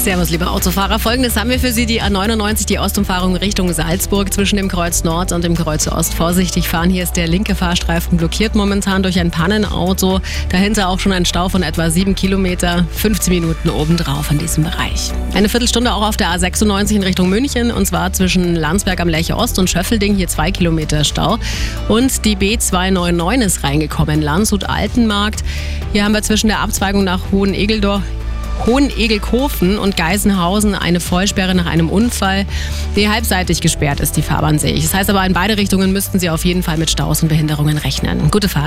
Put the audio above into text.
Servus, liebe Autofahrer. Folgendes haben wir für Sie. Die A99, die Ostumfahrung Richtung Salzburg zwischen dem Kreuz Nord und dem Kreuz Ost. Vorsichtig fahren. Hier ist der linke Fahrstreifen blockiert momentan durch ein Pannenauto. Dahinter auch schon ein Stau von etwa 7 Kilometer. 15 Minuten obendrauf in diesem Bereich. Eine Viertelstunde auch auf der A96 in Richtung München. Und zwar zwischen Landsberg am Lech Ost und Schöffelding. Hier 2 Kilometer Stau. Und die B299 ist reingekommen. Landshut-Altenmarkt. Hier haben wir zwischen der Abzweigung nach Hohenegeldorf Hohenegelkofen und Geisenhausen eine Vollsperre nach einem Unfall, die halbseitig gesperrt ist, die Fahrbahn sehe ich. Das heißt aber, in beide Richtungen müssten Sie auf jeden Fall mit Staus und Behinderungen rechnen. Gute Fahrt.